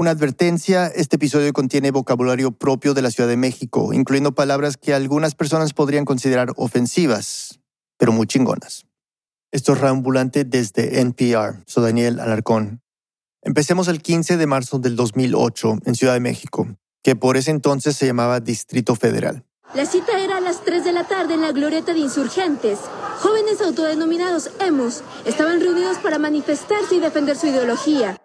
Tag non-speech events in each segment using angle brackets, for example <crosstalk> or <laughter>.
Una advertencia, este episodio contiene vocabulario propio de la Ciudad de México, incluyendo palabras que algunas personas podrían considerar ofensivas, pero muy chingonas. Esto es Reambulante desde NPR. Soy Daniel Alarcón. Empecemos el 15 de marzo del 2008 en Ciudad de México, que por ese entonces se llamaba Distrito Federal. La cita era a las 3 de la tarde en la glorieta de insurgentes. Jóvenes autodenominados emos estaban reunidos para manifestarse y defender su ideología.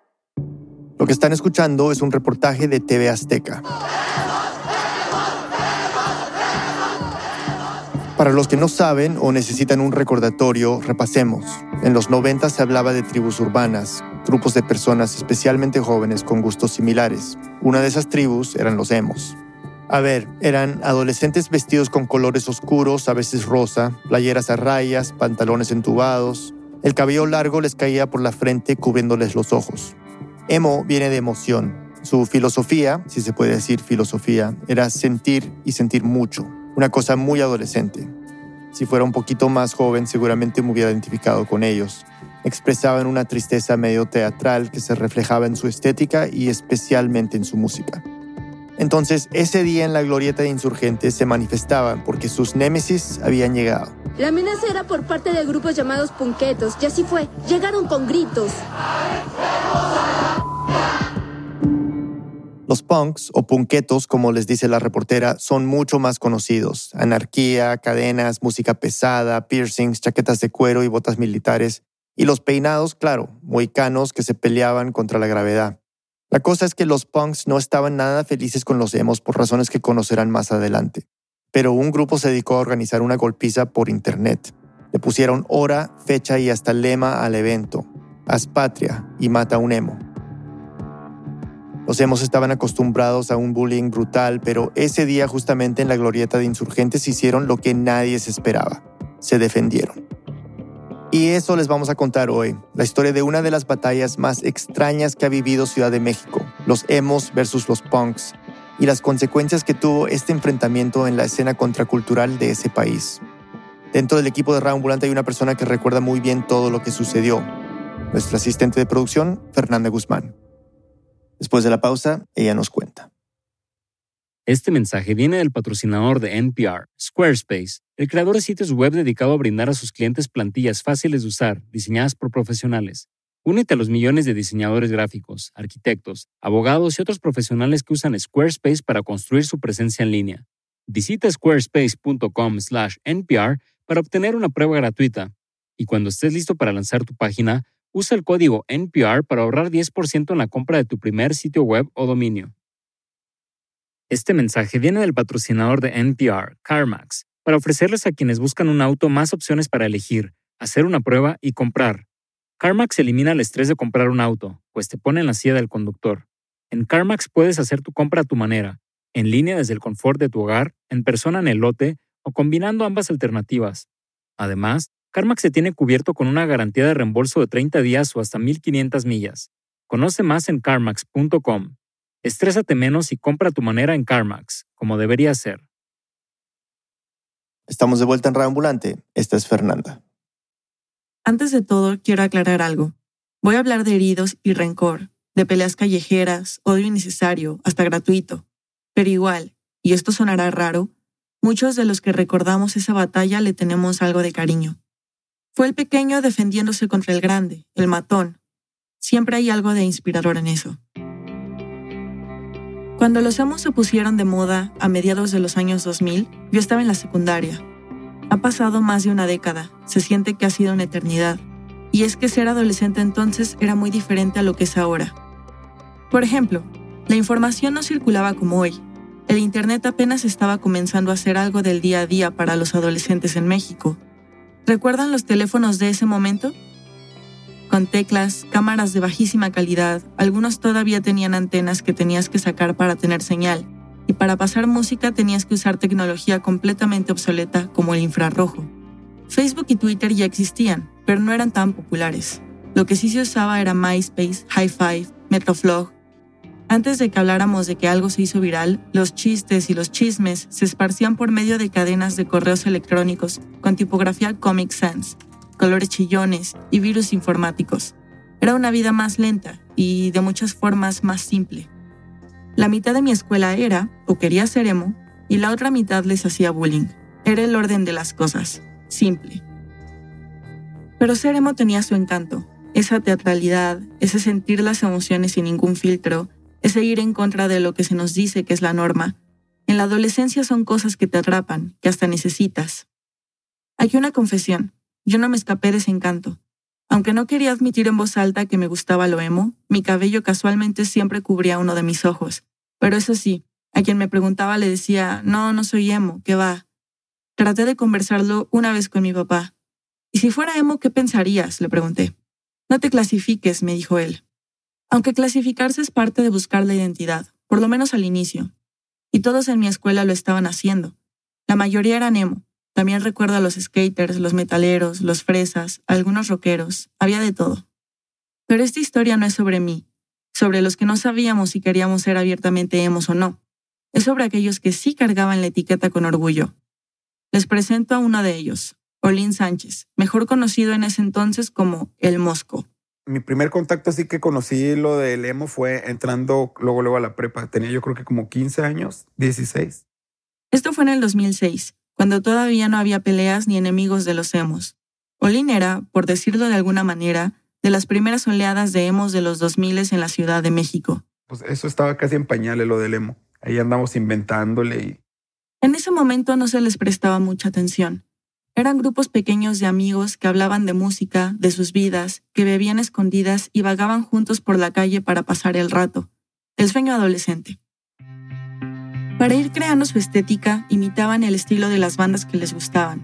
Lo que están escuchando es un reportaje de TV Azteca. Para los que no saben o necesitan un recordatorio, repasemos. En los 90 se hablaba de tribus urbanas, grupos de personas especialmente jóvenes con gustos similares. Una de esas tribus eran los emos. A ver, eran adolescentes vestidos con colores oscuros, a veces rosa, playeras a rayas, pantalones entubados. El cabello largo les caía por la frente cubriéndoles los ojos. Emo viene de emoción. Su filosofía, si se puede decir filosofía, era sentir y sentir mucho. Una cosa muy adolescente. Si fuera un poquito más joven, seguramente me hubiera identificado con ellos. Expresaban una tristeza medio teatral que se reflejaba en su estética y especialmente en su música. Entonces, ese día en la glorieta de insurgentes se manifestaban porque sus némesis habían llegado. La amenaza era por parte de grupos llamados punquetos, y así fue. Llegaron con gritos. Los punks o punquetos, como les dice la reportera, son mucho más conocidos. Anarquía, cadenas, música pesada, piercings, chaquetas de cuero y botas militares. Y los peinados, claro, moicanos que se peleaban contra la gravedad. La cosa es que los punks no estaban nada felices con los emos por razones que conocerán más adelante. Pero un grupo se dedicó a organizar una golpiza por internet. Le pusieron hora, fecha y hasta lema al evento. Haz patria y mata un emo. Los hemos estaban acostumbrados a un bullying brutal, pero ese día justamente en la glorieta de insurgentes hicieron lo que nadie se esperaba. Se defendieron. Y eso les vamos a contar hoy, la historia de una de las batallas más extrañas que ha vivido Ciudad de México, los emos versus los punks, y las consecuencias que tuvo este enfrentamiento en la escena contracultural de ese país. Dentro del equipo de Raambulante hay una persona que recuerda muy bien todo lo que sucedió, nuestra asistente de producción, Fernanda Guzmán. Después de la pausa, ella nos cuenta. Este mensaje viene del patrocinador de NPR, Squarespace, el creador de sitios web dedicado a brindar a sus clientes plantillas fáciles de usar, diseñadas por profesionales. Únete a los millones de diseñadores gráficos, arquitectos, abogados y otros profesionales que usan Squarespace para construir su presencia en línea. Visita squarespace.com/npr para obtener una prueba gratuita. Y cuando estés listo para lanzar tu página, Usa el código NPR para ahorrar 10% en la compra de tu primer sitio web o dominio. Este mensaje viene del patrocinador de NPR, CarMax, para ofrecerles a quienes buscan un auto más opciones para elegir, hacer una prueba y comprar. CarMax elimina el estrés de comprar un auto, pues te pone en la silla del conductor. En CarMax puedes hacer tu compra a tu manera, en línea desde el confort de tu hogar, en persona en el lote o combinando ambas alternativas. Además, CarMax se tiene cubierto con una garantía de reembolso de 30 días o hasta 1500 millas. Conoce más en carmax.com. Estrésate menos y compra a tu manera en CarMax, como debería ser. Estamos de vuelta en Reambulante. Esta es Fernanda. Antes de todo, quiero aclarar algo. Voy a hablar de heridos y rencor, de peleas callejeras, odio innecesario, hasta gratuito. Pero igual, y esto sonará raro, muchos de los que recordamos esa batalla le tenemos algo de cariño. Fue el pequeño defendiéndose contra el grande, el matón. Siempre hay algo de inspirador en eso. Cuando los amos se pusieron de moda a mediados de los años 2000, yo estaba en la secundaria. Ha pasado más de una década, se siente que ha sido una eternidad. Y es que ser adolescente entonces era muy diferente a lo que es ahora. Por ejemplo, la información no circulaba como hoy. El Internet apenas estaba comenzando a ser algo del día a día para los adolescentes en México ¿Recuerdan los teléfonos de ese momento? Con teclas, cámaras de bajísima calidad, algunos todavía tenían antenas que tenías que sacar para tener señal, y para pasar música tenías que usar tecnología completamente obsoleta como el infrarrojo. Facebook y Twitter ya existían, pero no eran tan populares. Lo que sí se usaba era MySpace, High Five, Metroflog, antes de que habláramos de que algo se hizo viral, los chistes y los chismes se esparcían por medio de cadenas de correos electrónicos con tipografía Comic Sans, colores chillones y virus informáticos. Era una vida más lenta y de muchas formas más simple. La mitad de mi escuela era, o quería ser emo, y la otra mitad les hacía bullying. Era el orden de las cosas, simple. Pero ser emo tenía su encanto, esa teatralidad, ese sentir las emociones sin ningún filtro, ese ir en contra de lo que se nos dice que es la norma. En la adolescencia son cosas que te atrapan, que hasta necesitas. Aquí una confesión, yo no me escapé de ese encanto. Aunque no quería admitir en voz alta que me gustaba lo emo, mi cabello casualmente siempre cubría uno de mis ojos. Pero eso sí, a quien me preguntaba le decía, no, no soy emo, ¿qué va? Traté de conversarlo una vez con mi papá. ¿Y si fuera emo, qué pensarías? le pregunté. No te clasifiques, me dijo él. Aunque clasificarse es parte de buscar la identidad, por lo menos al inicio. Y todos en mi escuela lo estaban haciendo. La mayoría eran emo, también recuerdo a los skaters, los metaleros, los fresas, algunos rockeros, había de todo. Pero esta historia no es sobre mí, sobre los que no sabíamos si queríamos ser abiertamente emos o no. Es sobre aquellos que sí cargaban la etiqueta con orgullo. Les presento a uno de ellos, Olin Sánchez, mejor conocido en ese entonces como El Mosco. Mi primer contacto así que conocí lo del emo fue entrando luego, luego a la prepa. Tenía yo creo que como 15 años, 16. Esto fue en el 2006 cuando todavía no había peleas ni enemigos de los emos. Olin era, por decirlo de alguna manera, de las primeras oleadas de emos de los 2000 en la Ciudad de México. Pues eso estaba casi en pañales lo del emo. Ahí andamos inventándole y... En ese momento no se les prestaba mucha atención. Eran grupos pequeños de amigos que hablaban de música, de sus vidas, que bebían escondidas y vagaban juntos por la calle para pasar el rato. El sueño adolescente. Para ir creando su estética, imitaban el estilo de las bandas que les gustaban.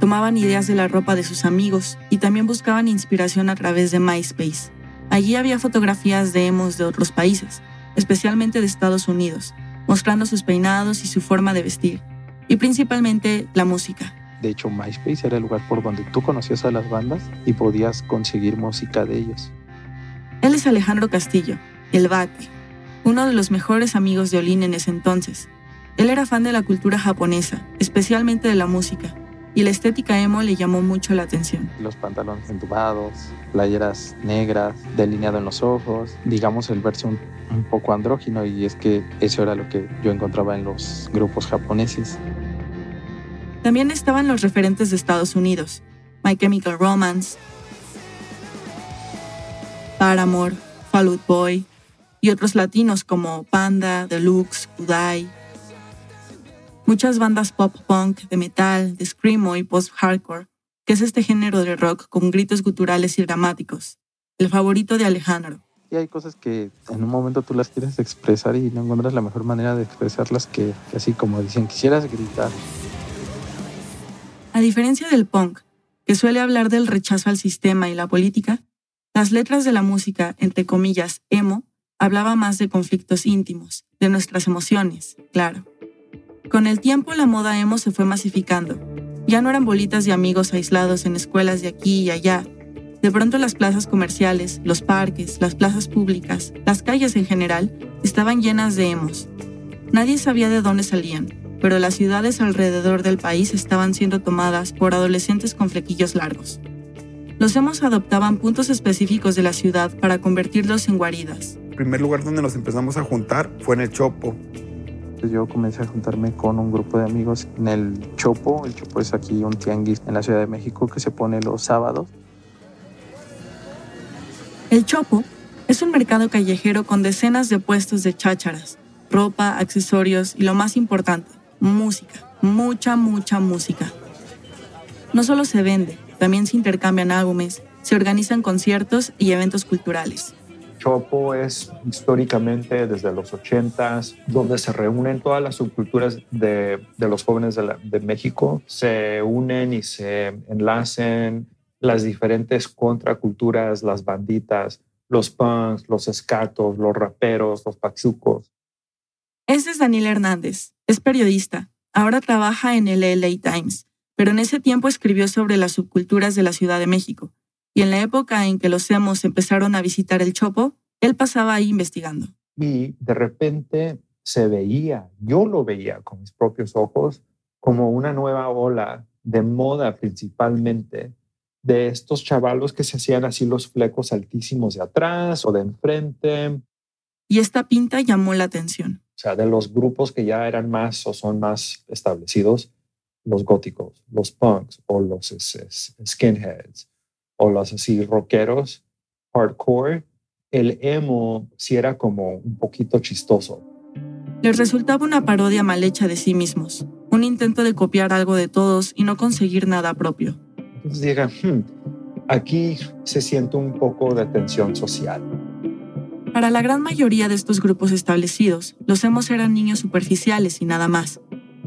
Tomaban ideas de la ropa de sus amigos y también buscaban inspiración a través de MySpace. Allí había fotografías de emos de otros países, especialmente de Estados Unidos, mostrando sus peinados y su forma de vestir, y principalmente la música. De hecho, MySpace era el lugar por donde tú conocías a las bandas y podías conseguir música de ellos. Él es Alejandro Castillo, el Bate, uno de los mejores amigos de Olin en ese entonces. Él era fan de la cultura japonesa, especialmente de la música, y la estética emo le llamó mucho la atención. Los pantalones entubados, playeras negras, delineado en los ojos, digamos el verso un, un, poco andrógino y es que eso era lo que yo encontraba en los grupos japoneses. También estaban los referentes de Estados Unidos, My Chemical Romance, Paramore, Fall Out Boy, y otros latinos como Panda, Deluxe, Kudai. Muchas bandas pop punk, de metal, de screamo y post-hardcore, que es este género de rock con gritos guturales y dramáticos, el favorito de Alejandro. Y hay cosas que en un momento tú las quieres expresar y no encuentras la mejor manera de expresarlas que, que así como dicen, quisieras gritar. A diferencia del punk, que suele hablar del rechazo al sistema y la política, las letras de la música, entre comillas, emo, hablaba más de conflictos íntimos, de nuestras emociones, claro. Con el tiempo la moda emo se fue masificando. Ya no eran bolitas de amigos aislados en escuelas de aquí y allá. De pronto las plazas comerciales, los parques, las plazas públicas, las calles en general, estaban llenas de emos. Nadie sabía de dónde salían, pero las ciudades alrededor del país estaban siendo tomadas por adolescentes con flequillos largos. Los emos adoptaban puntos específicos de la ciudad para convertirlos en guaridas, primer lugar donde nos empezamos a juntar fue en el Chopo. Yo comencé a juntarme con un grupo de amigos en el Chopo. El Chopo es aquí un tianguis en la Ciudad de México que se pone los sábados. El Chopo es un mercado callejero con decenas de puestos de chácharas, ropa, accesorios y lo más importante, música. Mucha, mucha música. No solo se vende, también se intercambian álbumes, se organizan conciertos y eventos culturales. Chopo es históricamente desde los 80s, donde se reúnen todas las subculturas de, de los jóvenes de, la, de, México, se unen y se enlacen las diferentes contraculturas, las banditas, los punks, los escatos, los raperos, los pachucos. Ese es Daniel Hernández, es periodista, ahora trabaja en el LA Times, pero en ese tiempo escribió sobre las subculturas de la Ciudad de México y en la época en que los emos empezaron a visitar el Chopo, él pasaba ahí investigando. Y de repente se veía, yo lo veía con mis propios ojos, como una nueva ola de moda principalmente de estos chavalos que se hacían así los flecos altísimos de atrás o de enfrente. Y esta pinta llamó la atención. O sea, de los grupos que ya eran más o son más establecidos, los góticos, los punks o los skinheads o los así rockeros hardcore, el emo sí era como un poquito chistoso. Les resultaba una parodia mal hecha de sí mismos, un intento de copiar algo de todos y no conseguir nada propio. Entonces hmm, aquí se siente un poco de tensión social. Para la gran mayoría de estos grupos establecidos, los emos eran niños superficiales y nada más,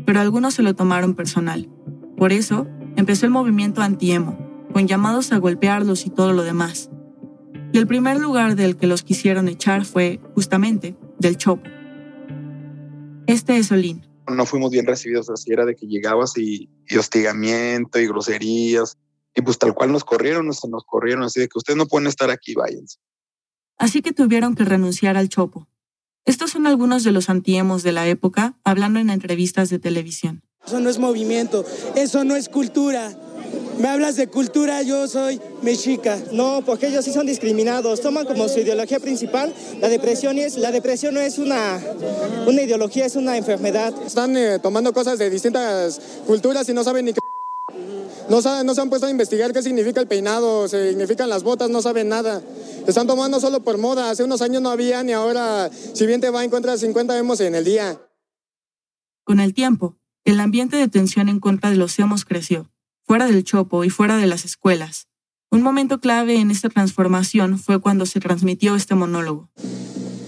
pero algunos se lo tomaron personal. Por eso, empezó el movimiento anti-emo, con llamados a golpearlos y todo lo demás. Y el primer lugar del que los quisieron echar fue, justamente, del Chopo. Este es Olin. No fuimos bien recibidos, así era de que llegabas y, hostigamiento y groserías. Y pues tal cual nos corrieron, se nos corrieron así de que ustedes no pueden estar aquí, váyanse. Así que tuvieron que renunciar al Chopo. Estos son algunos de los antiemos de la época hablando en entrevistas de televisión. Eso no es movimiento, eso no es cultura. Me hablas de cultura, yo soy mexica. No, porque ellos sí son discriminados. Toman como su ideología principal la depresión y es la depresión no es una, una ideología, es una enfermedad. Están eh, tomando cosas de distintas culturas y no saben ni qué no, saben, no se han puesto a investigar qué significa el peinado, significan las botas, no saben nada. Están tomando solo por moda. Hace unos años no había ni ahora, si bien te va, encuentras 50 hemos en el día. Con el tiempo, el ambiente de tensión en contra de los hemos creció fuera del chopo y fuera de las escuelas. Un momento clave en esta transformación fue cuando se transmitió este monólogo.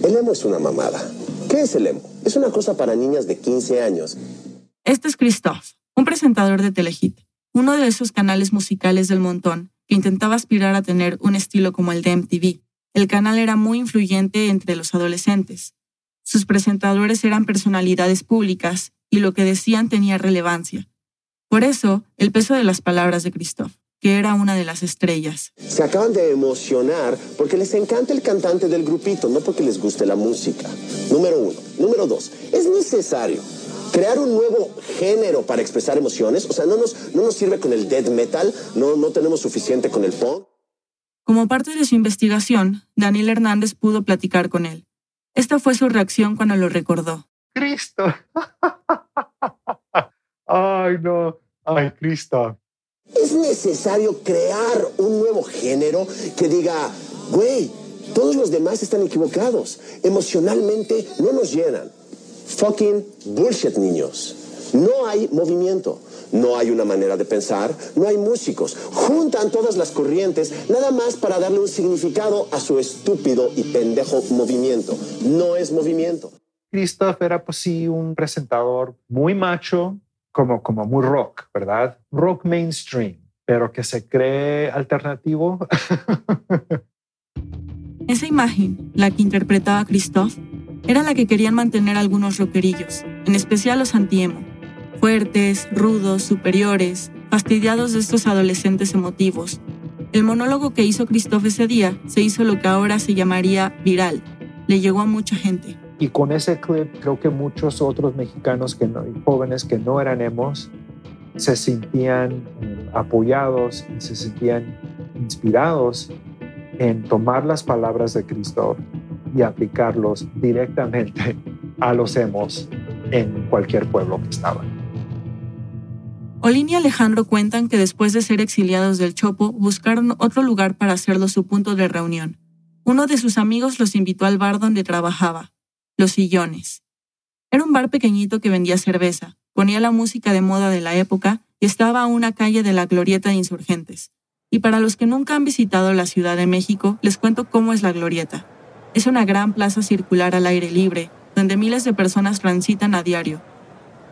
El emo es una mamada. ¿Qué es el emo? Es una cosa para niñas de 15 años. Este es Christoph, un presentador de Telehit, uno de esos canales musicales del montón intentaba aspirar a tener un estilo como el de MTV. El canal era muy influyente entre los adolescentes. Sus presentadores eran personalidades públicas y lo que decían tenía relevancia. Por eso, el peso de las palabras de Christoph, que era una de las estrellas. Se acaban de emocionar porque les encanta el cantante del grupito, no porque les guste la música. Número uno. Número dos, es necesario crear un nuevo género para expresar emociones. O sea, no nos, no nos sirve con el death metal, no, no tenemos suficiente con el punk. Como parte de su investigación, Daniel Hernández pudo platicar con él. Esta fue su reacción cuando lo recordó. Cristo. <laughs> Ay, no. Ay, Cristo. Es necesario crear un nuevo género que diga, güey, todos los demás están equivocados. Emocionalmente no nos llenan. Fucking bullshit, niños. No hay movimiento, no hay una manera de pensar, no hay músicos. Juntan todas las corrientes nada más para darle un significado a su estúpido y pendejo movimiento. No es movimiento. Christoph era pues sí un presentador muy macho, como, como muy rock, ¿verdad? Rock mainstream, pero que se cree alternativo. <laughs> Esa imagen, la que interpretaba Christoph, era la que querían mantener algunos rockerillos, en especial los antiemo. Fuertes, rudos, superiores, fastidiados de estos adolescentes emotivos. El monólogo que hizo Christoph ese día se hizo lo que ahora se llamaría viral. Le llegó a mucha gente. Y con ese clip creo que muchos otros mexicanos que jóvenes que no eran emos se sentían eh, apoyados y se sentían inspirados en tomar las palabras de Cristo y aplicarlos directamente a los emos en cualquier pueblo que estaban. Olin y Alejandro cuentan que después de ser exiliados del Chopo buscaron otro lugar para hacerlo su punto de reunión. Uno de sus amigos los invitó al bar donde trabajaba, los sillones. Era un bar pequeñito que vendía cerveza, ponía la música de moda de la época y estaba a una calle de la Glorieta de Insurgentes. Y para los que nunca han visitado la Ciudad de México, les cuento cómo es la Glorieta. Es una gran plaza circular al aire libre, donde miles de personas transitan a diario.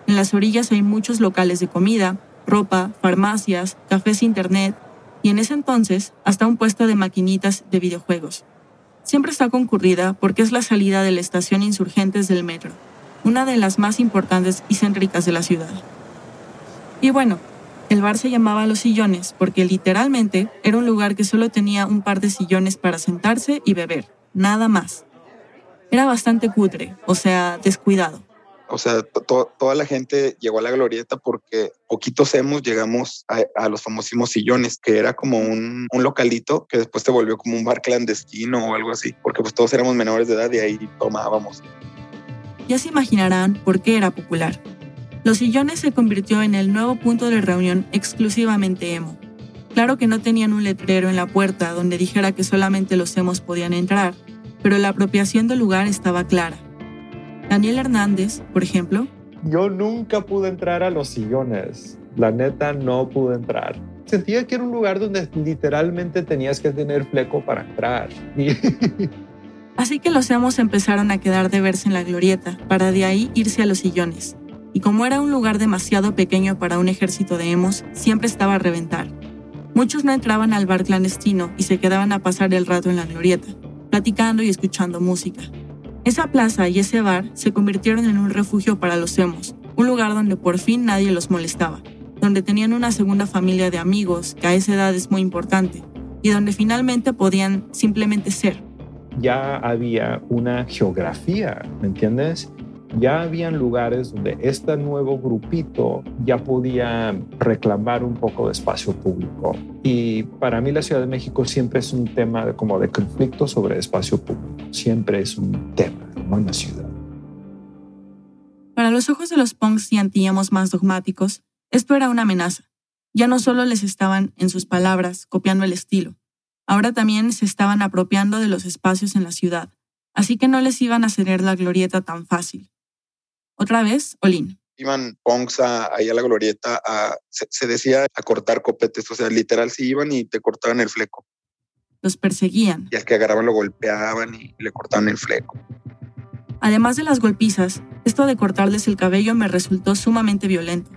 En las orillas hay muchos locales de comida, ropa, farmacias, cafés internet y en ese entonces hasta un puesto de maquinitas de videojuegos siempre está concurrida porque es la salida de la estación Insurgentes del metro, una de las más importantes y céntricas de la ciudad. Y bueno, el bar se llamaba Los Sillones porque literalmente era un lugar que solo tenía un par de sillones para sentarse y beber, nada más. Era bastante cutre, o sea, descuidado. O sea, toda la gente llegó a la glorieta porque poquitos hemos llegamos a, los famosísimos sillones, que era como un, un, localito que después se volvió como un bar clandestino o algo así, porque pues todos éramos menores de edad y ahí tomábamos. Ya se imaginarán por qué era popular. Los sillones se convirtió en el nuevo punto de reunión exclusivamente emo. Claro que no tenían un letrero en la puerta donde dijera que solamente los emos podían entrar, pero la apropiación del lugar estaba clara. Daniel Hernández, por ejemplo. Yo nunca pude entrar a los sillones. La neta no pude entrar. Sentía que era un lugar donde literalmente tenías que tener fleco para entrar. <laughs> Así que los emos empezaron a quedar de verse en la glorieta, para de ahí irse a los sillones y como era un lugar demasiado pequeño para un ejército de emos, siempre estaba a reventar. Muchos no entraban al bar clandestino y se quedaban a pasar el rato en la glorieta, platicando y escuchando música. Esa plaza y ese bar se convirtieron en un refugio para los emos, un lugar donde por fin nadie los molestaba, donde tenían una segunda familia de amigos, que a esa edad es muy importante, y donde finalmente podían simplemente ser. Ya había una geografía, ¿me entiendes? Ya habían lugares donde este nuevo grupito ya podía reclamar un poco de espacio público. Y para mí la Ciudad de México siempre es un tema de, como de conflicto sobre espacio público. Siempre es un tema, en la ciudad. Para los ojos de los punks y antiemos más dogmáticos, esto era una amenaza. Ya no solo les estaban, en sus palabras, copiando el estilo, ahora también se estaban apropiando de los espacios en la ciudad, así que no les iban a ceder la glorieta tan fácil. Otra vez, Olin. Iban punks ahí a la glorieta, a, se, decía a cortar copetes, o sea, literal, si iban y te cortaban el fleco. Los perseguían. Y al que agarraban lo golpeaban y le cortaban el fleco. Además de las golpizas, esto de cortarles el cabello me resultó sumamente violento.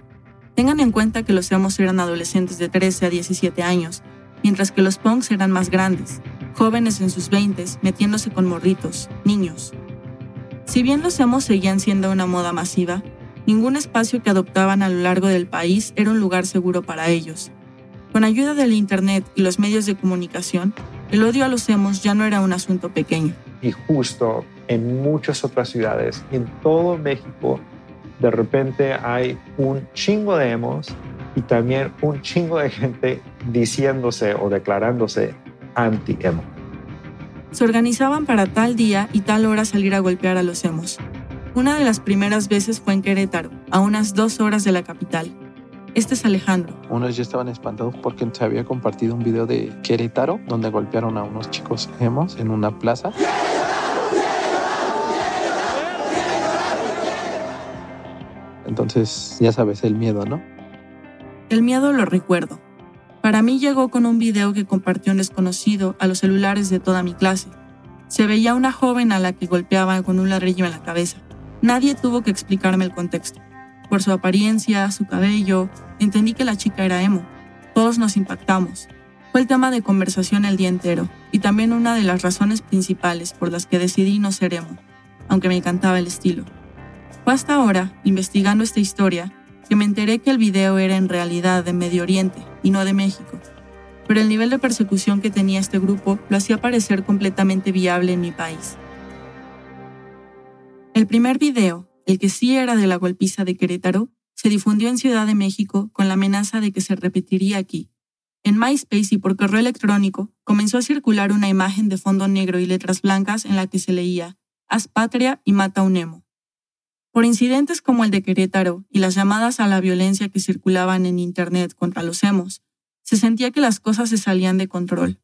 Tengan en cuenta que los emos eran adolescentes de 13 a 17 años, mientras que los punks eran más grandes, jóvenes en sus 20 metiéndose con morritos, niños. Si bien los emos seguían siendo una moda masiva, ningún espacio que adoptaban a lo largo del país era un lugar seguro para ellos. Con ayuda del Internet y los medios de comunicación, el odio a los emos ya no era un asunto pequeño. Y justo en muchas otras ciudades, en todo México, de repente hay un chingo de emos y también un chingo de gente diciéndose o declarándose anti-emo se organizaban para tal día y tal hora salir a golpear a los emos. Una de las primeras veces fue en Querétaro, a unas dos horas de la capital. Este es Alejandro. Unos ya estaban espantados porque se había compartido un video de Querétaro donde golpearon a unos chicos emos en una plaza. Entonces, ya sabes, el miedo, ¿no? El miedo lo recuerdo. Para mí llegó con un video que compartió un desconocido a los celulares de toda mi clase. Se veía una joven a la que golpeaba con un ladrillo en la cabeza. Nadie tuvo que explicarme el contexto. Por su apariencia, su cabello, entendí que la chica era emo. Todos nos impactamos. Fue el tema de conversación el día entero y también una de las razones principales por las que decidí no ser emo, aunque me encantaba el estilo. Fue hasta ahora, investigando esta historia, que me enteré que el video era en realidad de Medio Oriente y no de México, pero el nivel de persecución que tenía este grupo lo hacía parecer completamente viable en mi país. El primer video, el que sí era de la golpiza de Querétaro, se difundió en Ciudad de México con la amenaza de que se repetiría aquí. En MySpace y por correo electrónico comenzó a circular una imagen de fondo negro y letras blancas en la que se leía Haz patria y mata un emo. Por incidentes como el de Querétaro y las llamadas a la violencia que circulaban en Internet contra los emos, se sentía que las cosas se salían de control.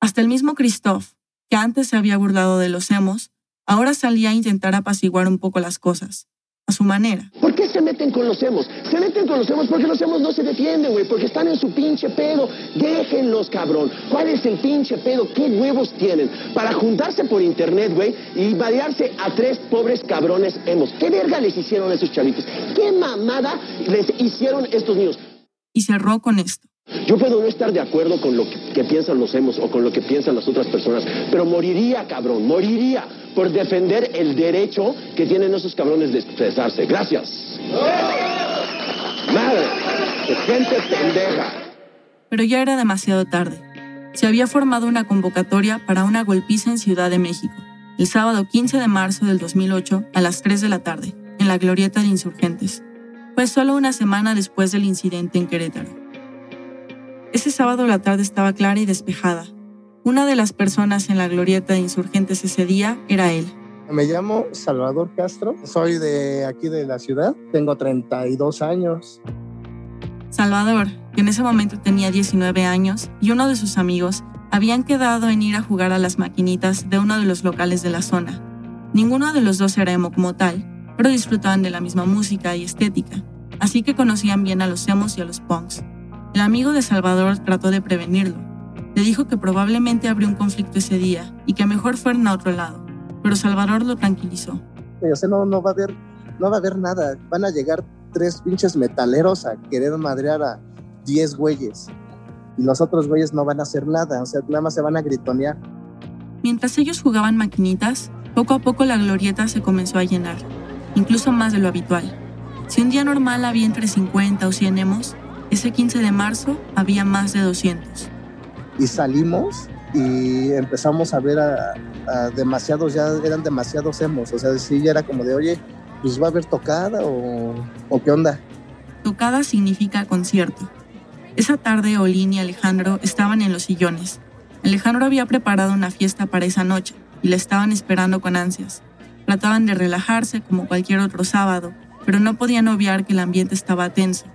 Hasta el mismo Christoph, que antes se había burlado de los emos, ahora salía a intentar apaciguar un poco las cosas a su manera. ¿Por qué se meten con los hemos? Se meten con los hemos porque los hemos no se defienden, güey, porque están en su pinche pedo. Déjenlos, cabrón. ¿Cuál es el pinche pedo? ¿Qué huevos tienen? Para juntarse por internet, güey, y variarse a tres pobres cabrones hemos. ¿Qué verga les hicieron a esos chavitos? ¿Qué mamada les hicieron estos niños? Y cerró con esto. Yo puedo no estar de acuerdo con lo que, piensan los hemos o con lo que piensan las otras personas, pero moriría, cabrón, moriría por defender el derecho que tienen esos cabrones de expresarse. Gracias. Madre, gente pendeja. Pero ya era demasiado tarde. Se había formado una convocatoria para una golpiza en Ciudad de México, el sábado 15 de marzo del 2008 a las 3 de la tarde, en la glorieta de insurgentes. Fue solo una semana después del incidente en Querétaro. Ese sábado la tarde estaba clara y despejada. Una de las personas en la glorieta de insurgentes ese día era él. Me llamo Salvador Castro, soy de aquí de la ciudad, tengo 32 años. Salvador, que en ese momento tenía 19 años, y uno de sus amigos habían quedado en ir a jugar a las maquinitas de uno de los locales de la zona. Ninguno de los dos era emo como tal, pero disfrutaban de la misma música y estética, así que conocían bien a los emos y a los punks. El amigo de Salvador trató de prevenirlo. Le dijo que probablemente habría un conflicto ese día y que mejor fueran a otro lado, pero Salvador lo tranquilizó. O sea, no, no, va a haber, no va a haber nada. Van a llegar tres pinches metaleros a querer madrear a 10 güeyes. Y los otros güeyes no van a hacer nada, o sea, nada más se van a gritonear. Mientras ellos jugaban maquinitas, poco a poco la glorieta se comenzó a llenar, incluso más de lo habitual. Si un día normal había entre 50 o 100 emos, ese 15 de marzo había más de 200. Y salimos y empezamos a ver a, demasiados, ya eran demasiados emos, o sea, sí, ya era como de, oye, pues va a haber tocada o, o qué onda. Tocada significa concierto. Esa tarde Olin y Alejandro estaban en los sillones. Alejandro había preparado una fiesta para esa noche y la estaban esperando con ansias. Trataban de relajarse como cualquier otro sábado, pero no podían obviar que el ambiente estaba tenso.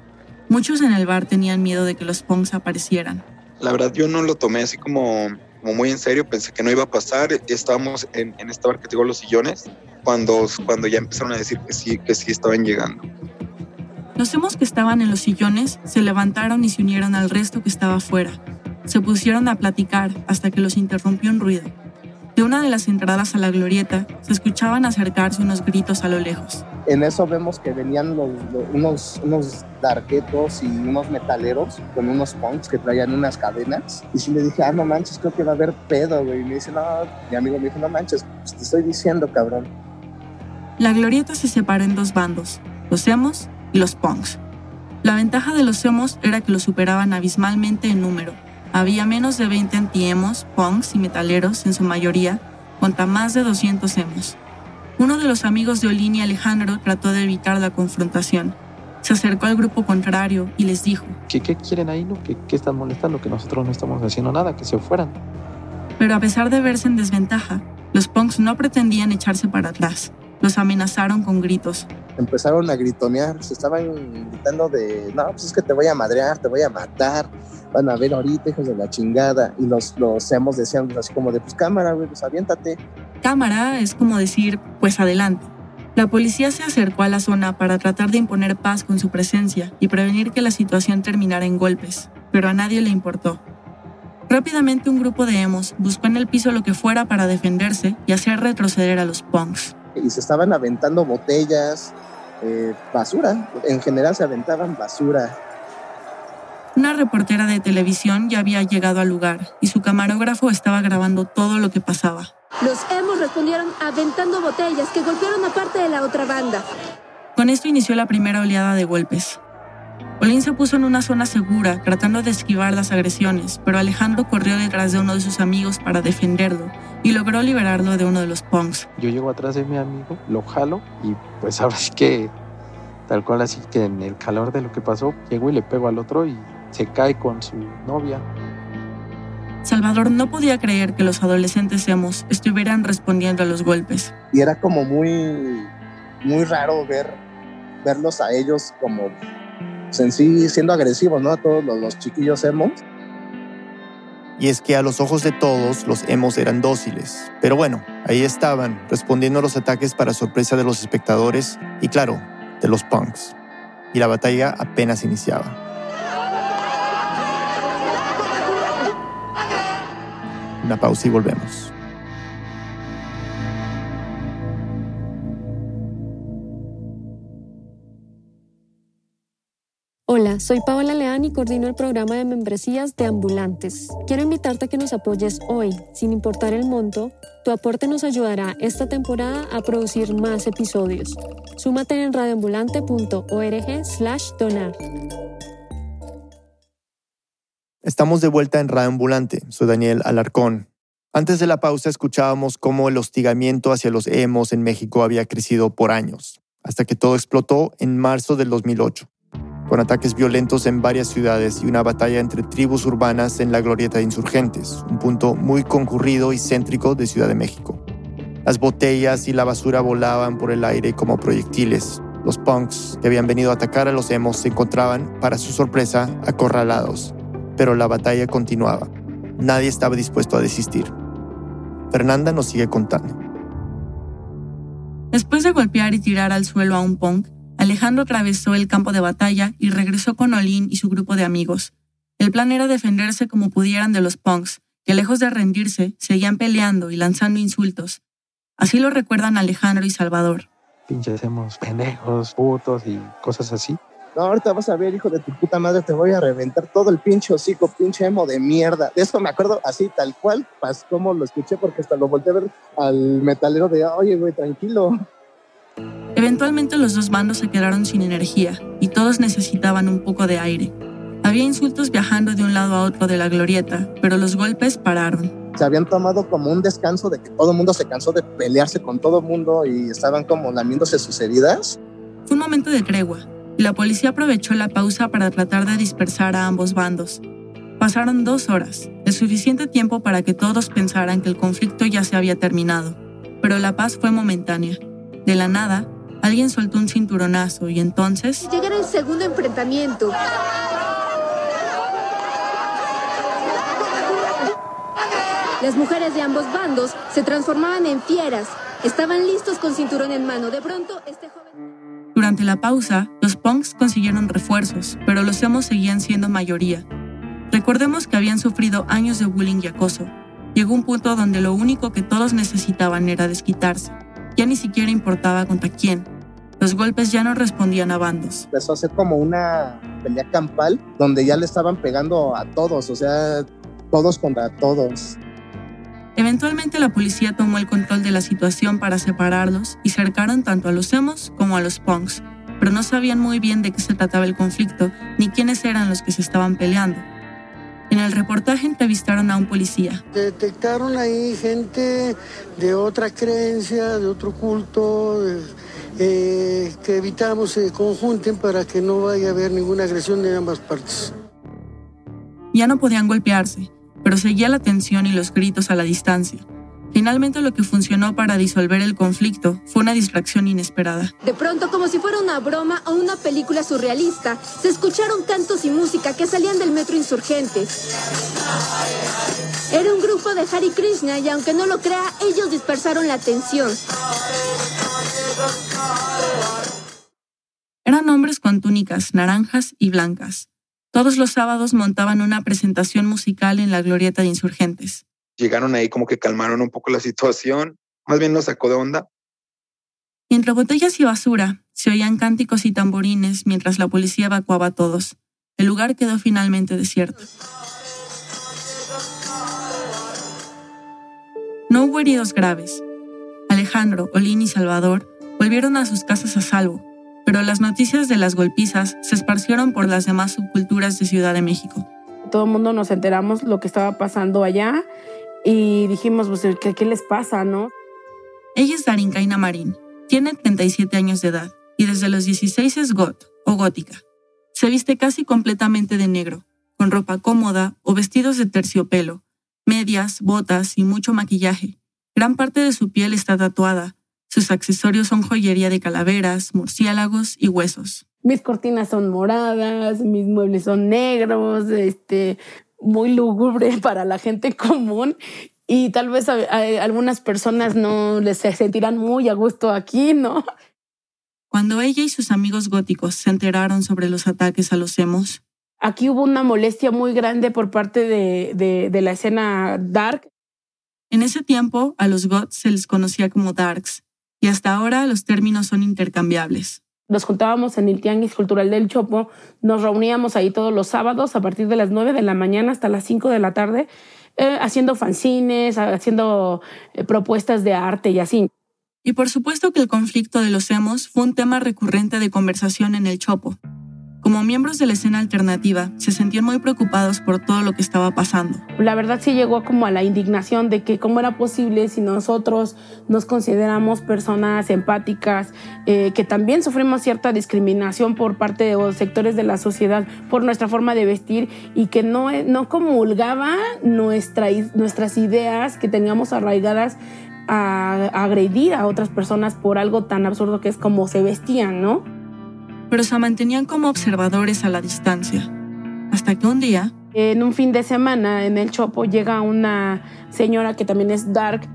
Muchos en el bar tenían miedo de que los punks aparecieran. La verdad yo no lo tomé así como, muy en serio, pensé que no iba a pasar. Estábamos en, este bar que digo los sillones cuando, cuando ya empezaron a decir que sí, que sí estaban llegando. Los hemos que estaban en los sillones se levantaron y se unieron al resto que estaba afuera. Se pusieron a platicar hasta que los interrumpió un ruido. De una de las entradas a la glorieta se escuchaban acercarse unos gritos a lo lejos. En eso vemos que venían unos, unos darquetos y unos metaleros con unos punks que traían unas cadenas. Y si le dije, ah, no manches, creo que va a haber pedo, güey. Y me dice, no, mi amigo me dijo, no manches, pues te estoy diciendo, cabrón. La glorieta se separó en dos bandos, los hemos y los punks. La ventaja de los emos era que los superaban abismalmente en número. Había menos de 20 anti-emos, punks y metaleros en su mayoría, contra más de 200 emos. Uno de los amigos de Olin y Alejandro trató de evitar la confrontación. Se acercó al grupo contrario y les dijo: ¿Qué, qué quieren ahí? No? ¿Qué, ¿Qué están molestando? Que nosotros no estamos haciendo nada, que se fueran. Pero a pesar de verse en desventaja, los punks no pretendían echarse para atrás. Los amenazaron con gritos. Empezaron a gritonear, se estaban gritando de, no, pues es que te voy a madrear, te voy a matar, van a ver ahorita, hijos de la chingada. Y los, los hemos decían así como de, pues cámara, güey, pues aviéntate. Cámara es como decir, pues adelante. La policía se acercó a la zona para tratar de imponer paz con su presencia y prevenir que la situación terminara en golpes, pero a nadie le importó. Rápidamente un grupo de emos buscó en el piso lo que fuera para defenderse y hacer retroceder a los punks y se estaban aventando botellas, eh, basura. En general se aventaban basura. Una reportera de televisión ya había llegado al lugar y su camarógrafo estaba grabando todo lo que pasaba. Los hemos respondieron aventando botellas que golpearon a parte de la otra banda. Con esto inició la primera oleada de golpes. Olin se puso en una zona segura, tratando de esquivar las agresiones, pero Alejandro corrió detrás de uno de sus amigos para defenderlo y logró liberarlo de uno de los punks. Yo llego atrás de mi amigo, lo jalo y pues <laughs> ahora sí que, tal cual así que en el calor de lo que pasó, llego y le pego al otro y se cae con su novia. Salvador no podía creer que los adolescentes hemos estuvieran respondiendo a los golpes. Y era como muy, muy raro ver, verlos a ellos como pues, en sí siendo agresivos, ¿no? A todos los, los chiquillos hemos y es que a los ojos de todos los emos eran dóciles. Pero bueno, ahí estaban, respondiendo a los ataques para sorpresa de los espectadores y claro, de los punks. Y la batalla apenas iniciaba. Una pausa y volvemos. Soy Paola Leán y coordino el programa de membresías de Ambulantes. Quiero invitarte a que nos apoyes hoy, sin importar el monto. Tu aporte nos ayudará esta temporada a producir más episodios. Súmate en radioambulante.org/donar. Estamos de vuelta en Radio Ambulante. Soy Daniel Alarcón. Antes de la pausa escuchábamos cómo el hostigamiento hacia los emos en México había crecido por años hasta que todo explotó en marzo del 2008, con ataques violentos en varias ciudades y una batalla entre tribus urbanas en la glorieta de insurgentes, un punto muy concurrido y céntrico de Ciudad de México. Las botellas y la basura volaban por el aire como proyectiles. Los punks que habían venido a atacar a los emos se encontraban, para su sorpresa, acorralados. Pero la batalla continuaba. Nadie estaba dispuesto a desistir. Fernanda nos sigue contando. Después de golpear y tirar al suelo a un punk, Alejandro atravesó el campo de batalla y regresó con Olin y su grupo de amigos. El plan era defenderse como pudieran de los punks, que lejos de rendirse, seguían peleando y lanzando insultos. Así lo recuerdan Alejandro y Salvador. Pinches hacemos pendejos, putos y cosas así. No, ahorita vas a ver, hijo de tu puta madre, te voy a reventar todo el pinche hocico, pinche emo de mierda. De eso me acuerdo así, tal cual, pas como lo escuché, porque hasta lo volteé a ver al metalero de, oye, güey, tranquilo. Eventualmente los dos bandos se quedaron sin energía y todos necesitaban un poco de aire. Había insultos viajando de un lado a otro de la glorieta, pero los golpes pararon. Se habían tomado como un descanso de que todo el mundo se cansó de pelearse con todo el mundo y estaban como lamiéndose sus heridas. Fue un momento de tregua, y la policía aprovechó la pausa para tratar de dispersar a ambos bandos. Pasaron dos horas, el suficiente tiempo para que todos pensaran que el conflicto ya se había terminado, pero la paz fue momentánea. De la nada, alguien soltó un cinturonazo y entonces... Llega el segundo enfrentamiento. Las mujeres de ambos bandos se transformaban en fieras. Estaban listos con cinturón en mano. De pronto, este joven... Durante la pausa, los punks consiguieron refuerzos, pero los emos seguían siendo mayoría. Recordemos que habían sufrido años de bullying y acoso. Llegó un punto donde lo único que todos necesitaban era desquitarse. Ya ni siquiera importaba contra quién. Los golpes ya no respondían a bandos. Empezó a ser como una pelea campal donde ya le estaban pegando a todos, o sea, todos contra todos. Eventualmente la policía tomó el control de la situación para separarlos y cercaron tanto a los emos como a los punks, pero no sabían muy bien de qué se trataba el conflicto ni quiénes eran los que se estaban peleando. En el reportaje entrevistaron a un policía. Detectaron ahí gente de otra creencia, de otro culto, eh, que evitamos se conjunten para que no vaya a haber ninguna agresión de ambas partes. Ya no podían golpearse, pero seguía la tensión y los gritos a la distancia. Finalmente lo que funcionó para disolver el conflicto fue una distracción inesperada. De pronto, como si fuera una broma o una película surrealista, se escucharon cantos y música que salían del metro insurgente. Era un grupo de Hari Krishna y aunque no lo crea, ellos dispersaron la atención. Eran hombres con túnicas naranjas y blancas. Todos los sábados montaban una presentación musical en la glorieta de insurgentes. Llegaron ahí como que calmaron un poco la situación, más bien nos sacó de onda. Entre botellas y basura se oían cánticos y tamborines mientras la policía evacuaba a todos. El lugar quedó finalmente desierto. No hubo heridos graves. Alejandro, Olin y Salvador volvieron a sus casas a salvo, pero las noticias de las golpizas se esparcieron por las demás subculturas de Ciudad de México. Todo el mundo nos enteramos lo que estaba pasando allá y dijimos, pues, ¿qué, qué les pasa, no? Ella es Darinkaina Marín, tiene 37 años de edad y desde los 16 es got o gótica. Se viste casi completamente de negro, con ropa cómoda o vestidos de terciopelo, medias, botas y mucho maquillaje. Gran parte de su piel está tatuada. Sus accesorios son joyería de calaveras, murciélagos y huesos. Mis cortinas son moradas, mis muebles son negros, este, muy lúgubre <laughs> para la gente común y tal vez a, a algunas personas no les sentirán muy a gusto aquí, ¿no? Cuando ella y sus amigos góticos se enteraron sobre los ataques a los emos, aquí hubo una molestia muy grande por parte de, de, de la escena dark. En ese tiempo, a los goths se les conocía como darks, y hasta ahora los términos son intercambiables. Nos juntábamos en el Tianguis Cultural del Chopo, nos reuníamos ahí todos los sábados a partir de las 9 de la mañana hasta las 5 de la tarde, eh, haciendo fanzines, haciendo eh, propuestas de arte y así. Y por supuesto que el conflicto de los emos fue un tema recurrente de conversación en el Chopo. Como miembros de la escena alternativa, se sentían muy preocupados por todo lo que estaba pasando. La verdad sí llegó como a la indignación de que cómo era posible si nosotros nos consideramos personas empáticas, eh, que también sufrimos cierta discriminación por parte de los sectores de la sociedad por nuestra forma de vestir y que no, no comulgaba nuestra, nuestras ideas que teníamos arraigadas a, a agredir a otras personas por algo tan absurdo que es como se vestían, ¿no? Pero se mantenían como observadores a la distancia. Hasta que un día... En un fin de semana en el Chopo llega una señora que también es dark.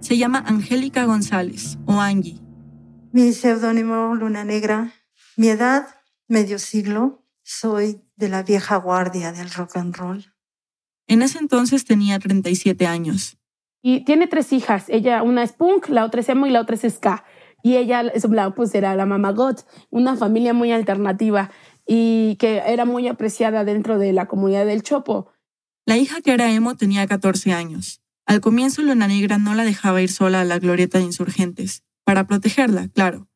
Se llama Angélica González o Angie. Mi seudónimo Luna Negra. Mi edad, medio siglo. Soy de la vieja guardia del rock and roll. En ese entonces tenía 37 años. Y tiene tres hijas. Ella, una es punk, la otra es emo y la otra es ska. Y ella, pues era la mamá Got, una familia muy alternativa y que era muy apreciada dentro de la comunidad del Chopo. La hija que era emo tenía 14 años. Al comienzo Luna Negra no la dejaba ir sola a la glorieta de insurgentes, para protegerla, claro.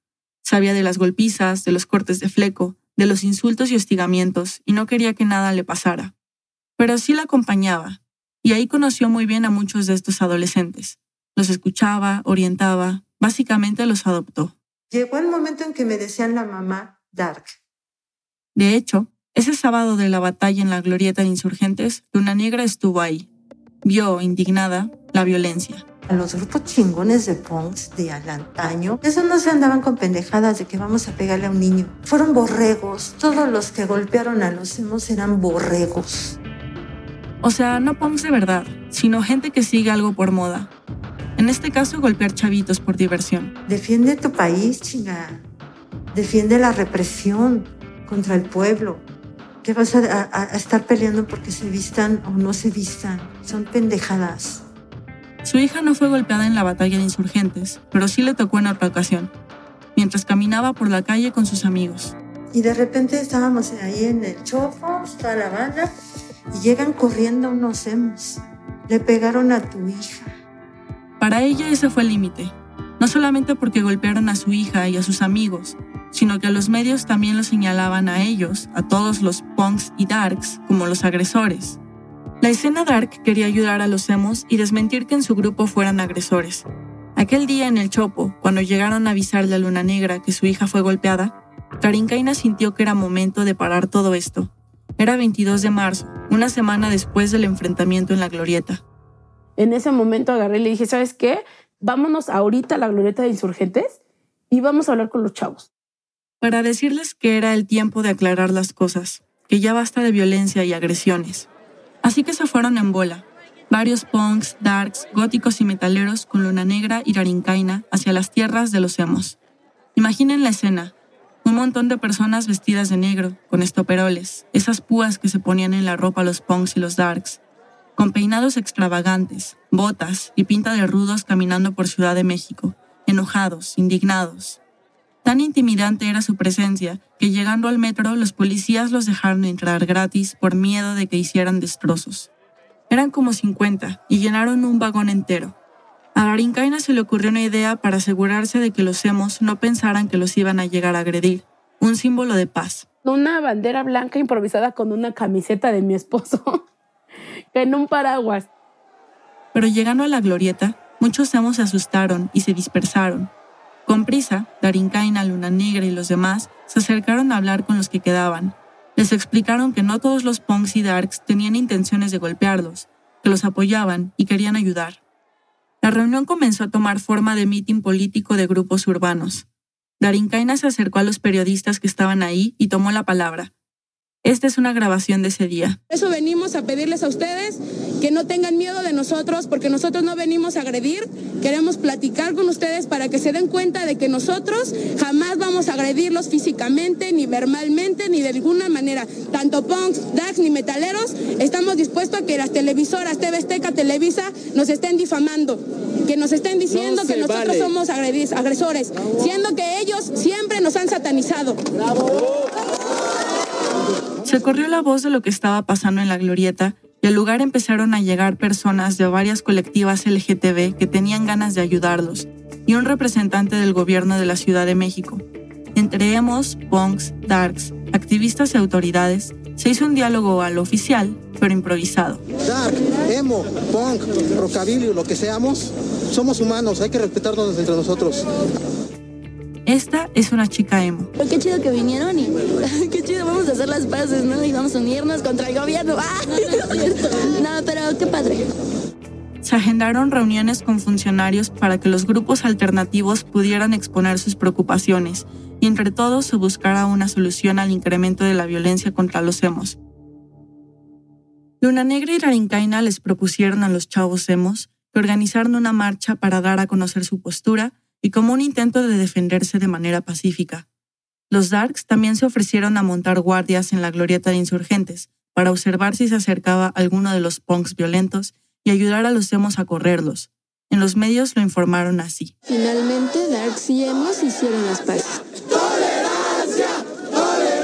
Sabía de las golpizas, de los cortes de fleco, de los insultos y hostigamientos, y no quería que nada le pasara. Pero sí la acompañaba, y ahí conoció muy bien a muchos de estos adolescentes. Los escuchaba, orientaba, Básicamente los adoptó. Llegó el momento en que me decían la mamá Dark. De hecho, ese sábado de la batalla en la glorieta de insurgentes, Luna Negra estuvo ahí. Vio, indignada, la violencia. A los grupos chingones de punks de al antaño, esos no se andaban con pendejadas de que vamos a pegarle a un niño. Fueron borregos. Todos los que golpearon a los hemos eran borregos. O sea, no punks de verdad, sino gente que sigue algo por moda, en este caso, golpear chavitos por diversión. Defiende tu país, chinga. Defiende la represión contra el pueblo. ¿Qué vas a, a, estar peleando porque se vistan o no se vistan? Son pendejadas. Su hija no fue golpeada en la batalla de insurgentes, pero sí le tocó en otra ocasión, mientras caminaba por la calle con sus amigos. Y de repente estábamos ahí en el chofo, está la banda, y llegan corriendo unos hemos. Le pegaron a tu hija. Para ella ese fue el límite, no solamente porque golpearon a su hija y a sus amigos, sino que los medios también lo señalaban a ellos, a todos los punks y darks, como los agresores. La escena dark quería ayudar a los emos y desmentir que en su grupo fueran agresores. Aquel día en el Chopo, cuando llegaron a avisarle a Luna Negra que su hija fue golpeada, Karinkaina sintió que era momento de parar todo esto. Era 22 de marzo, una semana después del enfrentamiento en la glorieta. En ese momento agarré y le dije, ¿sabes qué? Vámonos ahorita a la glorieta de insurgentes y vamos a hablar con los chavos. Para decirles que era el tiempo de aclarar las cosas, que ya basta de violencia y agresiones. Así que se fueron en bola, varios punks, darks, góticos y metaleros con luna negra y rarincaina hacia las tierras de los emos. Imaginen la escena. Un montón de personas vestidas de negro, con estoperoles, esas púas que se ponían en la ropa los punks y los darks, con peinados extravagantes, botas y pinta de rudos caminando por Ciudad de México, enojados, indignados. Tan intimidante era su presencia que llegando al metro los policías los dejaron entrar gratis por miedo de que hicieran destrozos. Eran como 50 y llenaron un vagón entero. A Garincaina se le ocurrió una idea para asegurarse de que los hemos no pensaran que los iban a llegar a agredir, un símbolo de paz. Una bandera blanca improvisada con una camiseta de mi esposo. <laughs> en un paraguas. Pero llegando a la glorieta, muchos emos se asustaron y se dispersaron. Con prisa, Darinkaina, Luna Negra y los demás se acercaron a hablar con los que quedaban. Les explicaron que no todos los punks y darks tenían intenciones de golpearlos, que los apoyaban y querían ayudar. La reunión comenzó a tomar forma de mitin político de grupos urbanos. Darinkaina se acercó a los periodistas que estaban ahí y tomó la palabra, esta es una grabación de ese día. Eso venimos a pedirles a ustedes que no tengan miedo de nosotros, porque nosotros no venimos a agredir, queremos platicar con ustedes para que se den cuenta de que nosotros jamás vamos a agredirlos físicamente, ni verbalmente, ni de alguna manera. Tanto punks, dax, ni metaleros, estamos dispuestos a que las televisoras, TV Azteca, Televisa, nos estén difamando, que nos estén diciendo que nosotros somos agresores, siendo que ellos siempre nos han satanizado. ¡Bravo! Se corrió la voz de lo que estaba pasando en la glorieta y al lugar empezaron a llegar personas de varias colectivas LGTB que tenían ganas de ayudarlos y un representante del gobierno de la Ciudad de México. Entre emos, punks, darks, activistas y autoridades, se hizo un diálogo al oficial, pero improvisado. Dark, emo, punk, rockabilly, lo que seamos, somos humanos, hay que respetarnos entre nosotros. Esta es una chica emo. Qué chido que vinieron y <laughs> qué chido vamos a hacer las paces, ¿no? Y vamos a unirnos contra el gobierno. <laughs> ¡Ah! No, pero qué padre. Se agendaron reuniones con funcionarios para que los grupos alternativos pudieran exponer sus preocupaciones y entre todos se buscara una solución al incremento de la violencia contra los emos. Luna Negra y Rarincaina les propusieron a los chavos emos que organizaran una marcha para dar a conocer su postura y como un intento de defenderse de manera pacífica. Los Darks también se ofrecieron a montar guardias en la glorieta de insurgentes para observar si se acercaba alguno de los punks violentos y ayudar a los emos a correrlos. En los medios lo informaron así. Finalmente, Darks y emos hicieron las paces. ¡Tolerancia! ¡Tolerancia!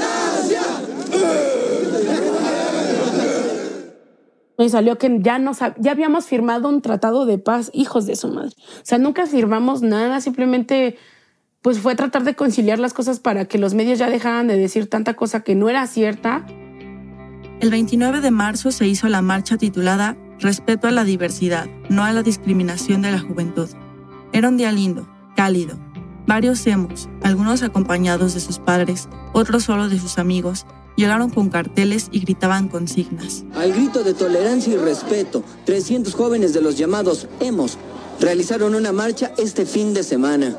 Y salió que ya, nos, ya habíamos firmado un tratado de paz, hijos de su madre. O sea, nunca firmamos nada, simplemente pues fue tratar de conciliar las cosas para que los medios ya dejaran de decir tanta cosa que no era cierta. El 29 de marzo se hizo la marcha titulada Respeto a la diversidad, no a la discriminación de la juventud. Era un día lindo, cálido. Varios emos, algunos acompañados de sus padres, otros solo de sus amigos, llegaron con carteles y gritaban consignas. Al grito de tolerancia y respeto, 300 jóvenes de los llamados emos realizaron una marcha este fin de semana.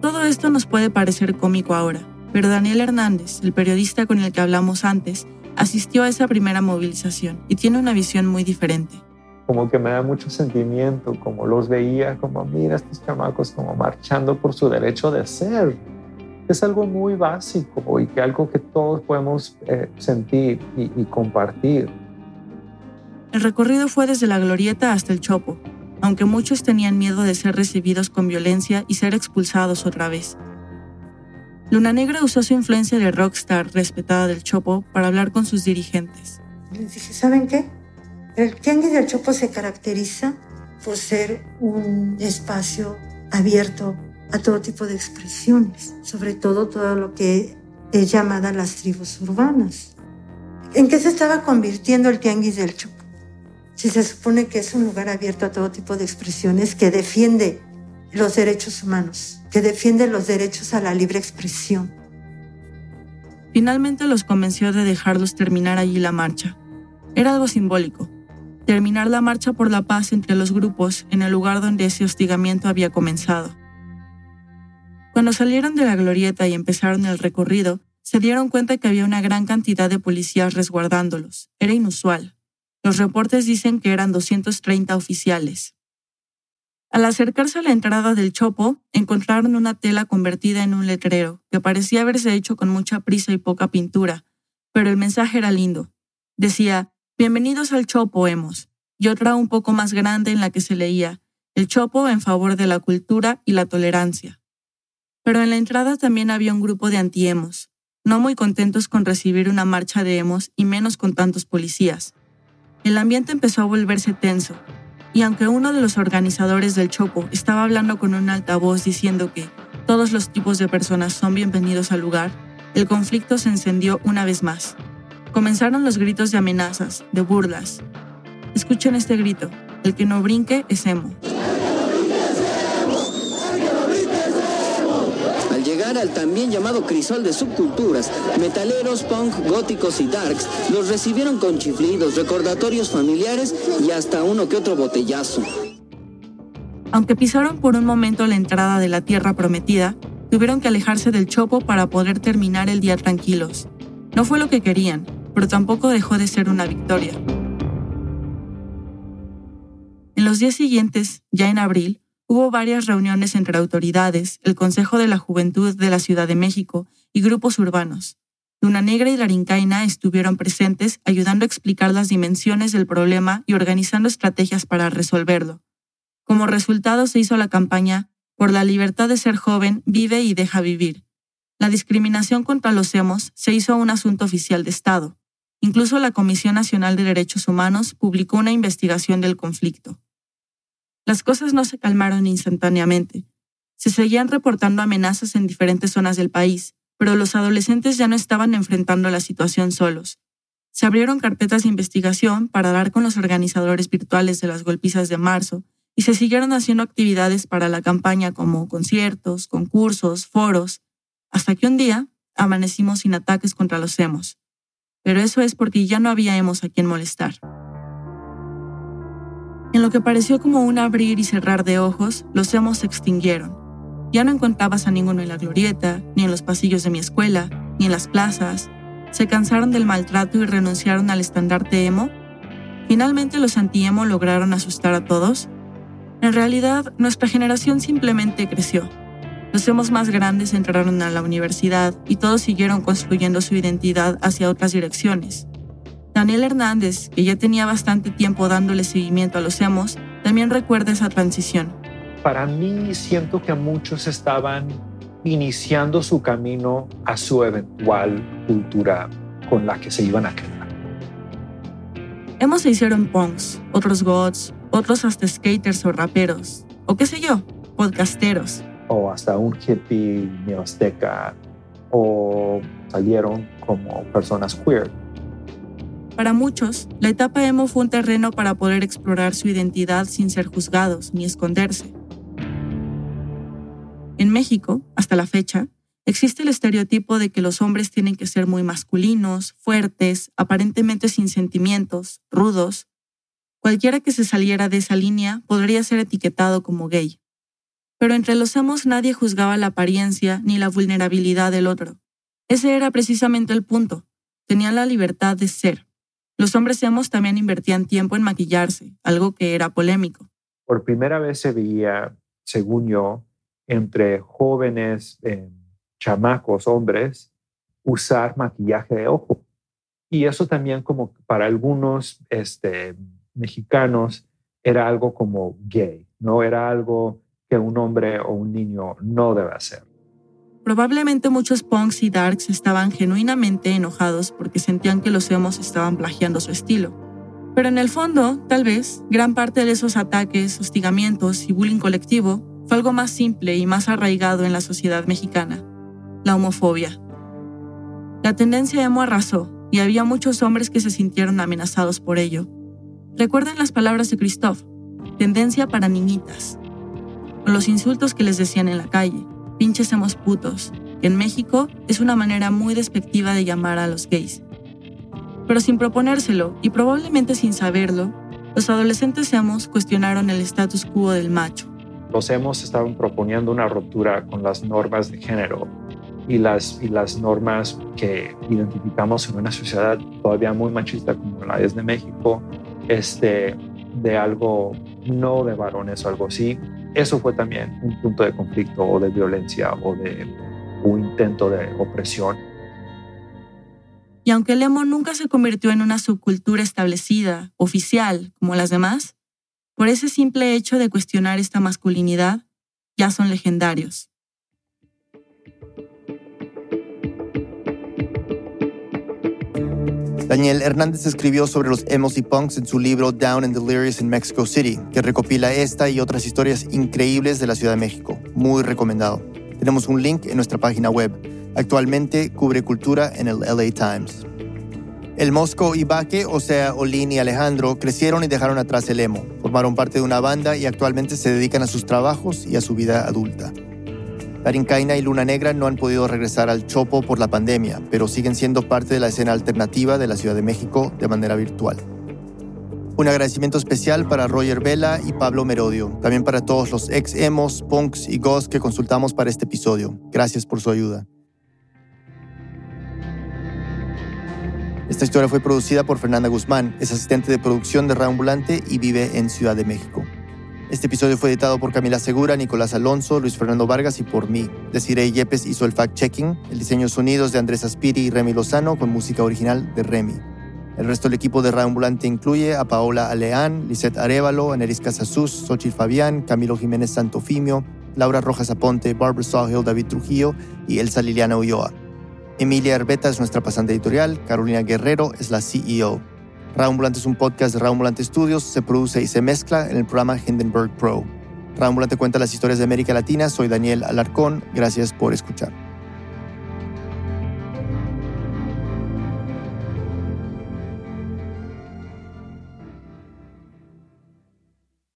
Todo esto nos puede parecer cómico ahora, pero Daniel Hernández, el periodista con el que hablamos antes, asistió a esa primera movilización y tiene una visión muy diferente. Como que me da mucho sentimiento, como los veía, como mira estos chamacos como marchando por su derecho de ser. Es algo muy básico y que algo que todos podemos eh, sentir y, y compartir. El recorrido fue desde la glorieta hasta el chopo, aunque muchos tenían miedo de ser recibidos con violencia y ser expulsados otra vez. Luna Negra usó su influencia de rockstar respetada del Chopo para hablar con sus dirigentes. Les dije, ¿saben qué? El Tianguis del Chopo se caracteriza por ser un espacio abierto a todo tipo de expresiones, sobre todo todo lo que es llamada las tribus urbanas. ¿En qué se estaba convirtiendo el Tianguis del Chopo? Si se supone que es un lugar abierto a todo tipo de expresiones que defiende los derechos humanos, que defiende los derechos a la libre expresión. Finalmente los convenció de dejarlos terminar allí la marcha. Era algo simbólico, terminar la marcha por la paz entre los grupos en el lugar donde ese hostigamiento había comenzado. Cuando salieron de la glorieta y empezaron el recorrido, se dieron cuenta que había una gran cantidad de policías resguardándolos. Era inusual. Los reportes dicen que eran 230 oficiales. Al acercarse a la entrada del chopo, encontraron una tela convertida en un letrero, que parecía haberse hecho con mucha prisa y poca pintura, pero el mensaje era lindo. Decía, Bienvenidos al chopo, hemos, y otra un poco más grande en la que se leía, El chopo en favor de la cultura y la tolerancia. Pero en la entrada también había un grupo de antiemos, no muy contentos con recibir una marcha de emos y menos con tantos policías. El ambiente empezó a volverse tenso, y aunque uno de los organizadores del Chopo estaba hablando con un altavoz diciendo que todos los tipos de personas son bienvenidos al lugar, el conflicto se encendió una vez más. Comenzaron los gritos de amenazas, de burlas. Escuchen este grito, el que no brinque es emo. Al al también llamado crisol de subculturas, metaleros, punk, góticos y darks los recibieron con chiflidos, recordatorios familiares y hasta uno que otro botellazo. Aunque pisaron por un momento la entrada de la tierra prometida, tuvieron que alejarse del chopo para poder terminar el día tranquilos. No fue lo que querían, pero tampoco dejó de ser una victoria. En los días siguientes, ya en abril, hubo varias reuniones entre autoridades, el Consejo de la Juventud de la Ciudad de México y grupos urbanos. Luna Negra y Larincaina estuvieron presentes ayudando a explicar las dimensiones del problema y organizando estrategias para resolverlo. Como resultado se hizo la campaña Por la libertad de ser joven, vive y deja vivir. La discriminación contra los hemos se hizo un asunto oficial de Estado. Incluso la Comisión Nacional de Derechos Humanos publicó una investigación del conflicto. Las cosas no se calmaron instantáneamente. Se seguían reportando amenazas en diferentes zonas del país, pero los adolescentes ya no estaban enfrentando la situación solos. Se abrieron carpetas de investigación para dar con los organizadores virtuales de las golpizas de marzo y se siguieron haciendo actividades para la campaña como conciertos, concursos, foros, hasta que un día amanecimos sin ataques contra los emos. Pero eso es porque ya no había emos a quien molestar. En lo que pareció como un abrir y cerrar de ojos, los emos se extinguieron. Ya no encontrabas a ninguno en la glorieta, ni en los pasillos de mi escuela, ni en las plazas. Se cansaron del maltrato y renunciaron al estandarte emo. Finalmente los anti-emo lograron asustar a todos. En realidad, nuestra generación simplemente creció. Los emos más grandes entraron a la universidad y todos siguieron construyendo su identidad hacia otras direcciones. Daniel Hernández, que ya tenía bastante tiempo dándole seguimiento a los emos, también recuerda esa transición. Para mí siento que muchos estaban iniciando su camino a su eventual cultura con la que se iban a quedar. Hemos se hicieron punks, otros gods, otros hasta skaters o raperos, o qué sé yo, podcasteros. O hasta un hippie neoazteca, o salieron como personas queer para muchos, la etapa emo fue un terreno para poder explorar su identidad sin ser juzgados ni esconderse. En México, hasta la fecha, existe el estereotipo de que los hombres tienen que ser muy masculinos, fuertes, aparentemente sin sentimientos, rudos. Cualquiera que se saliera de esa línea podría ser etiquetado como gay. Pero entre los emos nadie juzgaba la apariencia ni la vulnerabilidad del otro. Ese era precisamente el punto. Tenían la libertad de ser. Los hombres emos también invertían tiempo en maquillarse, algo que era polémico. Por primera vez se veía, según yo, entre jóvenes, eh, chamacos, hombres, usar maquillaje de ojo. Y eso también como para algunos este, mexicanos era algo como gay, no era algo que un hombre o un niño no debe hacer. Probablemente muchos punks y darks estaban genuinamente enojados porque sentían que los emos estaban plagiando su estilo. Pero en el fondo, tal vez, gran parte de esos ataques, hostigamientos y bullying colectivo fue algo más simple y más arraigado en la sociedad mexicana, la homofobia. La tendencia emo arrasó y había muchos hombres que se sintieron amenazados por ello. Recuerden las palabras de Christoph, tendencia para niñitas, o los insultos que les decían en la calle pinches hemos putos, que en México es una manera muy despectiva de llamar a los gays. Pero sin proponérselo y probablemente sin saberlo, los adolescentes hemos cuestionaron el status quo del macho. Los hemos estaban proponiendo una ruptura con las normas de género y las, y las normas que identificamos en una sociedad todavía muy machista como la es de México, este, de algo no de varones o algo así, eso fue también un punto de conflicto o de violencia o de un intento de opresión. Y aunque el emo nunca se convirtió en una subcultura establecida, oficial, como las demás, por ese simple hecho de cuestionar esta masculinidad, ya son legendarios. Daniel Hernández escribió sobre los emos y punks en su libro Down and Delirious in Mexico City, que recopila esta y otras historias increíbles de la Ciudad de México. Muy recomendado. Tenemos un link en nuestra página web. Actualmente cubre cultura en el LA Times. El Mosco y Baque, o sea, Olin y Alejandro, crecieron y dejaron atrás el emo. Formaron parte de una banda y actualmente se dedican a sus trabajos y a su vida adulta. Caina y Luna Negra no han podido regresar al Chopo por la pandemia, pero siguen siendo parte de la escena alternativa de la Ciudad de México de manera virtual. Un agradecimiento especial para Roger Vela y Pablo Merodio, también para todos los ex emos, punks y ghosts que consultamos para este episodio. Gracias por su ayuda. Esta historia fue producida por Fernanda Guzmán, es asistente de producción de Ambulante y vive en Ciudad de México. Este episodio fue editado por Camila Segura, Nicolás Alonso, Luis Fernando Vargas y por mí. Desiree Yepes hizo el fact-checking, el diseño sonidos de Andrés Aspiri y Remy Lozano con música original de Remy. El resto del equipo de Ambulante incluye a Paola Aleán, Lisette Arevalo, Aneris Casasús, Xochitl Fabián, Camilo Jiménez Santofimio, Laura Rojas Aponte, Barbara Sawhill, David Trujillo y Elsa Liliana Ulloa. Emilia Herbeta es nuestra pasante editorial, Carolina Guerrero es la CEO. Raúl es un podcast de Raúl Studios, se produce y se mezcla en el programa Hindenburg Pro. Radambulante cuenta las historias de América Latina. Soy Daniel Alarcón. Gracias por escuchar.